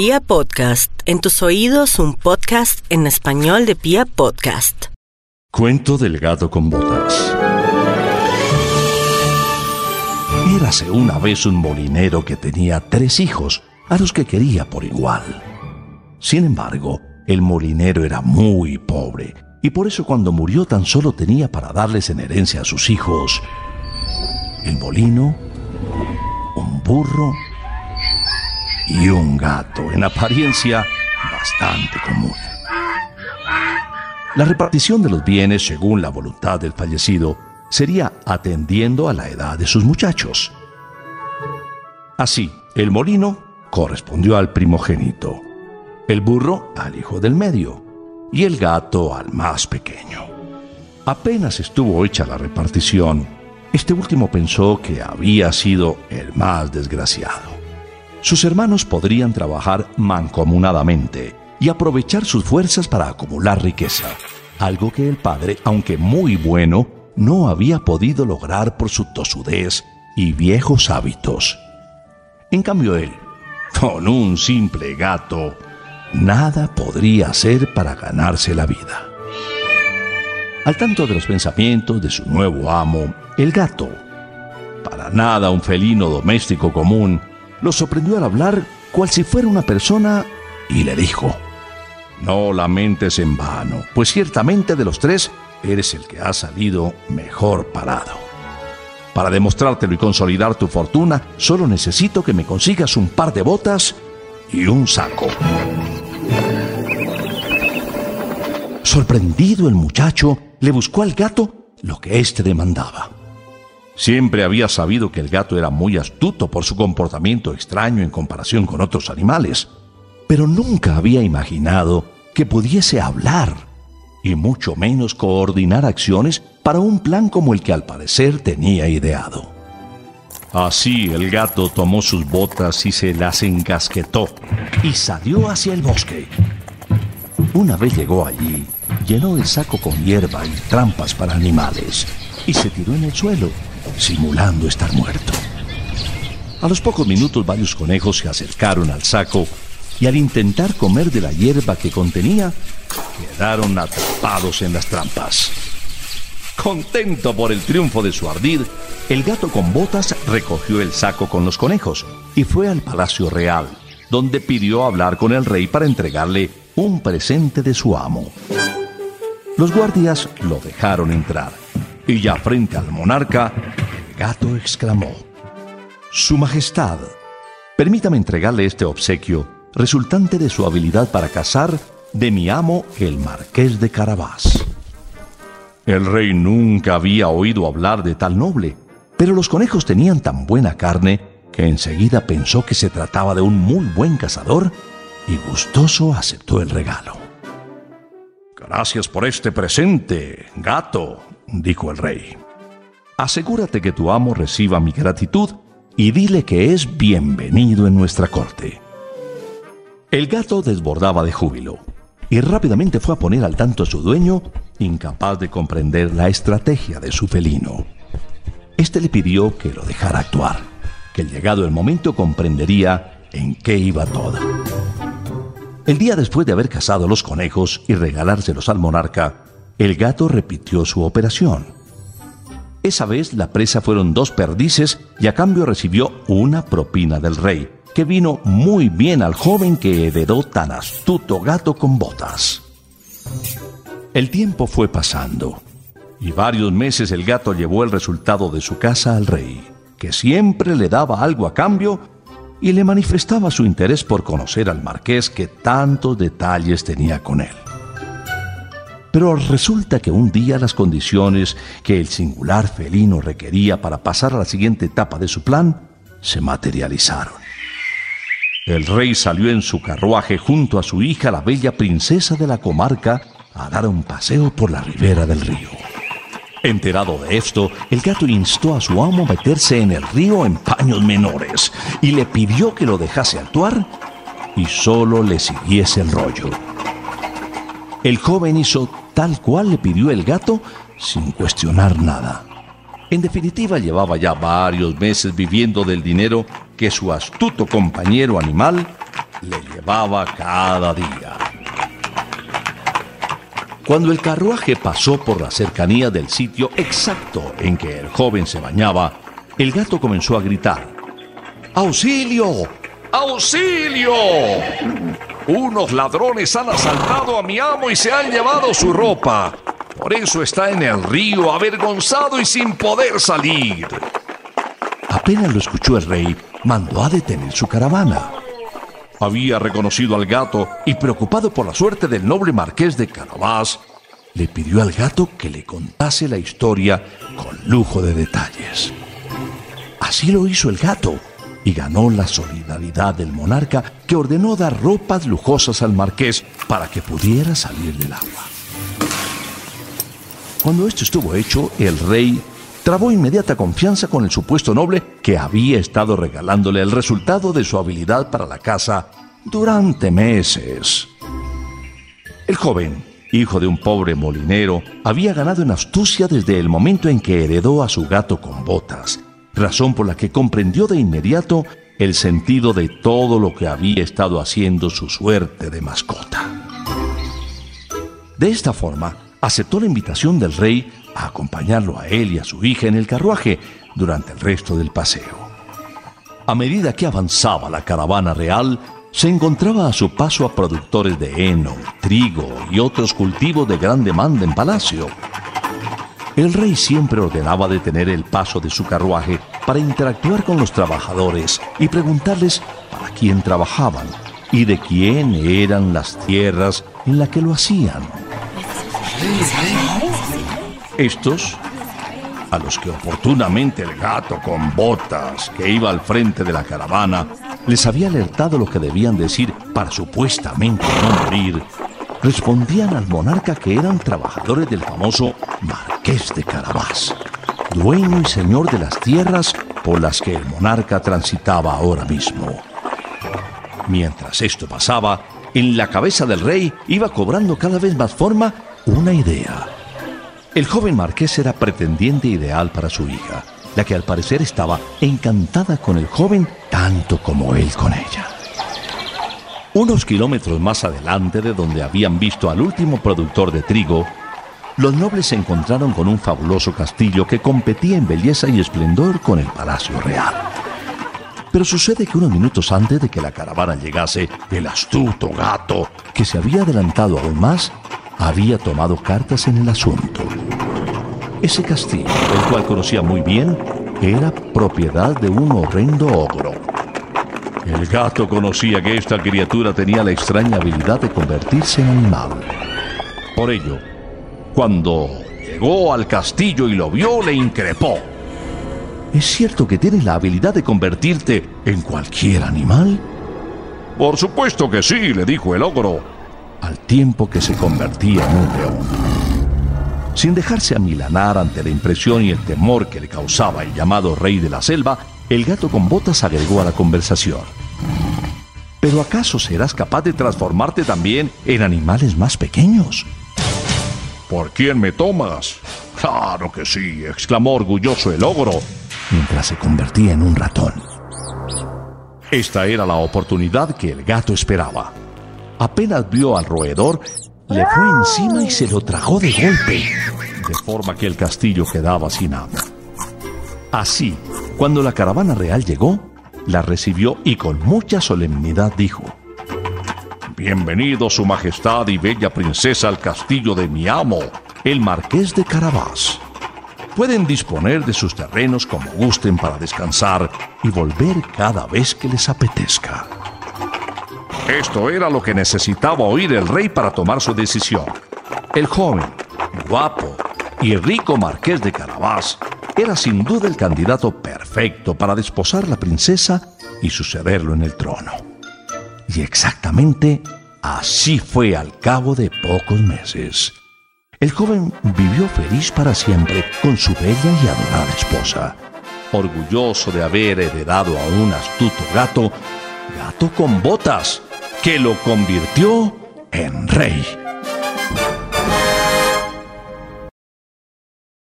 Pia Podcast, en tus oídos un podcast en español de Pia Podcast. Cuento del gato con botas. Érase una vez un molinero que tenía tres hijos, a los que quería por igual. Sin embargo, el molinero era muy pobre, y por eso cuando murió tan solo tenía para darles en herencia a sus hijos el molino, un burro y un gato, en apariencia bastante común. La repartición de los bienes, según la voluntad del fallecido, sería atendiendo a la edad de sus muchachos. Así, el molino correspondió al primogénito, el burro al hijo del medio y el gato al más pequeño. Apenas estuvo hecha la repartición, este último pensó que había sido el más desgraciado. Sus hermanos podrían trabajar mancomunadamente y aprovechar sus fuerzas para acumular riqueza, algo que el padre, aunque muy bueno, no había podido lograr por su tosudez y viejos hábitos. En cambio él, con un simple gato, nada podría hacer para ganarse la vida. Al tanto de los pensamientos de su nuevo amo, el gato, para nada un felino doméstico común, lo sorprendió al hablar cual si fuera una persona y le dijo, No lamentes en vano, pues ciertamente de los tres eres el que ha salido mejor parado. Para demostrártelo y consolidar tu fortuna, solo necesito que me consigas un par de botas y un saco. Sorprendido el muchacho, le buscó al gato lo que éste demandaba. Siempre había sabido que el gato era muy astuto por su comportamiento extraño en comparación con otros animales, pero nunca había imaginado que pudiese hablar y mucho menos coordinar acciones para un plan como el que al parecer tenía ideado. Así el gato tomó sus botas y se las encasquetó y salió hacia el bosque. Una vez llegó allí, llenó el saco con hierba y trampas para animales y se tiró en el suelo simulando estar muerto. A los pocos minutos varios conejos se acercaron al saco y al intentar comer de la hierba que contenía, quedaron atrapados en las trampas. Contento por el triunfo de su ardid, el gato con botas recogió el saco con los conejos y fue al palacio real, donde pidió hablar con el rey para entregarle un presente de su amo. Los guardias lo dejaron entrar y ya frente al monarca, gato exclamó, Su Majestad, permítame entregarle este obsequio resultante de su habilidad para cazar de mi amo el marqués de Carabás. El rey nunca había oído hablar de tal noble, pero los conejos tenían tan buena carne que enseguida pensó que se trataba de un muy buen cazador y gustoso aceptó el regalo. Gracias por este presente, gato, dijo el rey. Asegúrate que tu amo reciba mi gratitud y dile que es bienvenido en nuestra corte. El gato desbordaba de júbilo y rápidamente fue a poner al tanto a su dueño, incapaz de comprender la estrategia de su felino. Este le pidió que lo dejara actuar, que llegado el momento comprendería en qué iba todo. El día después de haber cazado los conejos y regalárselos al monarca, el gato repitió su operación. Esa vez la presa fueron dos perdices y a cambio recibió una propina del rey, que vino muy bien al joven que heredó tan astuto gato con botas. El tiempo fue pasando y varios meses el gato llevó el resultado de su casa al rey, que siempre le daba algo a cambio y le manifestaba su interés por conocer al marqués que tantos detalles tenía con él. Pero resulta que un día las condiciones que el singular felino requería para pasar a la siguiente etapa de su plan se materializaron. El rey salió en su carruaje junto a su hija, la bella princesa de la comarca, a dar un paseo por la ribera del río. Enterado de esto, el gato instó a su amo a meterse en el río en paños menores y le pidió que lo dejase actuar y solo le siguiese el rollo. El joven hizo tal cual le pidió el gato sin cuestionar nada. En definitiva, llevaba ya varios meses viviendo del dinero que su astuto compañero animal le llevaba cada día. Cuando el carruaje pasó por la cercanía del sitio exacto en que el joven se bañaba, el gato comenzó a gritar. ¡Auxilio! ¡Auxilio! Unos ladrones han asaltado a mi amo y se han llevado su ropa. Por eso está en el río, avergonzado y sin poder salir. Apenas lo escuchó el rey, mandó a detener su caravana. Había reconocido al gato y preocupado por la suerte del noble marqués de Carabás, le pidió al gato que le contase la historia con lujo de detalles. Así lo hizo el gato y ganó la solidaridad del monarca que ordenó dar ropas lujosas al marqués para que pudiera salir del agua. Cuando esto estuvo hecho, el rey trabó inmediata confianza con el supuesto noble que había estado regalándole el resultado de su habilidad para la caza durante meses. El joven, hijo de un pobre molinero, había ganado en astucia desde el momento en que heredó a su gato con botas, razón por la que comprendió de inmediato el sentido de todo lo que había estado haciendo su suerte de mascota. De esta forma, aceptó la invitación del rey a acompañarlo a él y a su hija en el carruaje durante el resto del paseo. A medida que avanzaba la caravana real, se encontraba a su paso a productores de heno, trigo y otros cultivos de gran demanda en palacio. El rey siempre ordenaba detener el paso de su carruaje para interactuar con los trabajadores y preguntarles para quién trabajaban y de quién eran las tierras en las que lo hacían. Estos, a los que oportunamente el gato con botas que iba al frente de la caravana les había alertado lo que debían decir para supuestamente no morir, respondían al monarca que eran trabajadores del famoso Marqués de Carabás, dueño y señor de las tierras por las que el monarca transitaba ahora mismo. Mientras esto pasaba, en la cabeza del rey iba cobrando cada vez más forma una idea. El joven marqués era pretendiente ideal para su hija, la que al parecer estaba encantada con el joven tanto como él con ella. Unos kilómetros más adelante de donde habían visto al último productor de trigo, los nobles se encontraron con un fabuloso castillo que competía en belleza y esplendor con el palacio real. Pero sucede que unos minutos antes de que la caravana llegase, el astuto gato, que se había adelantado aún más, había tomado cartas en el asunto. Ese castillo, el cual conocía muy bien, era propiedad de un horrendo ogro. El gato conocía que esta criatura tenía la extraña habilidad de convertirse en animal. Por ello, cuando llegó al castillo y lo vio, le increpó. ¿Es cierto que tienes la habilidad de convertirte en cualquier animal? Por supuesto que sí, le dijo el ogro al tiempo que se convertía en un león. Sin dejarse amilanar ante la impresión y el temor que le causaba el llamado rey de la selva, el gato con botas agregó a la conversación. ¿Pero acaso serás capaz de transformarte también en animales más pequeños? ¿Por quién me tomas? Claro que sí, exclamó orgulloso el ogro, mientras se convertía en un ratón. Esta era la oportunidad que el gato esperaba apenas vio al roedor, le fue encima y se lo tragó de golpe, de forma que el castillo quedaba sin agua. Así, cuando la caravana real llegó, la recibió y con mucha solemnidad dijo, Bienvenido, Su Majestad y bella princesa, al castillo de mi amo, el Marqués de Carabás. Pueden disponer de sus terrenos como gusten para descansar y volver cada vez que les apetezca. Esto era lo que necesitaba oír el rey para tomar su decisión. El joven, guapo y rico marqués de Carabás era sin duda el candidato perfecto para desposar la princesa y sucederlo en el trono. Y exactamente así fue al cabo de pocos meses. El joven vivió feliz para siempre con su bella y adorada esposa, orgulloso de haber heredado a un astuto gato, gato con botas, que lo convirtió en rey.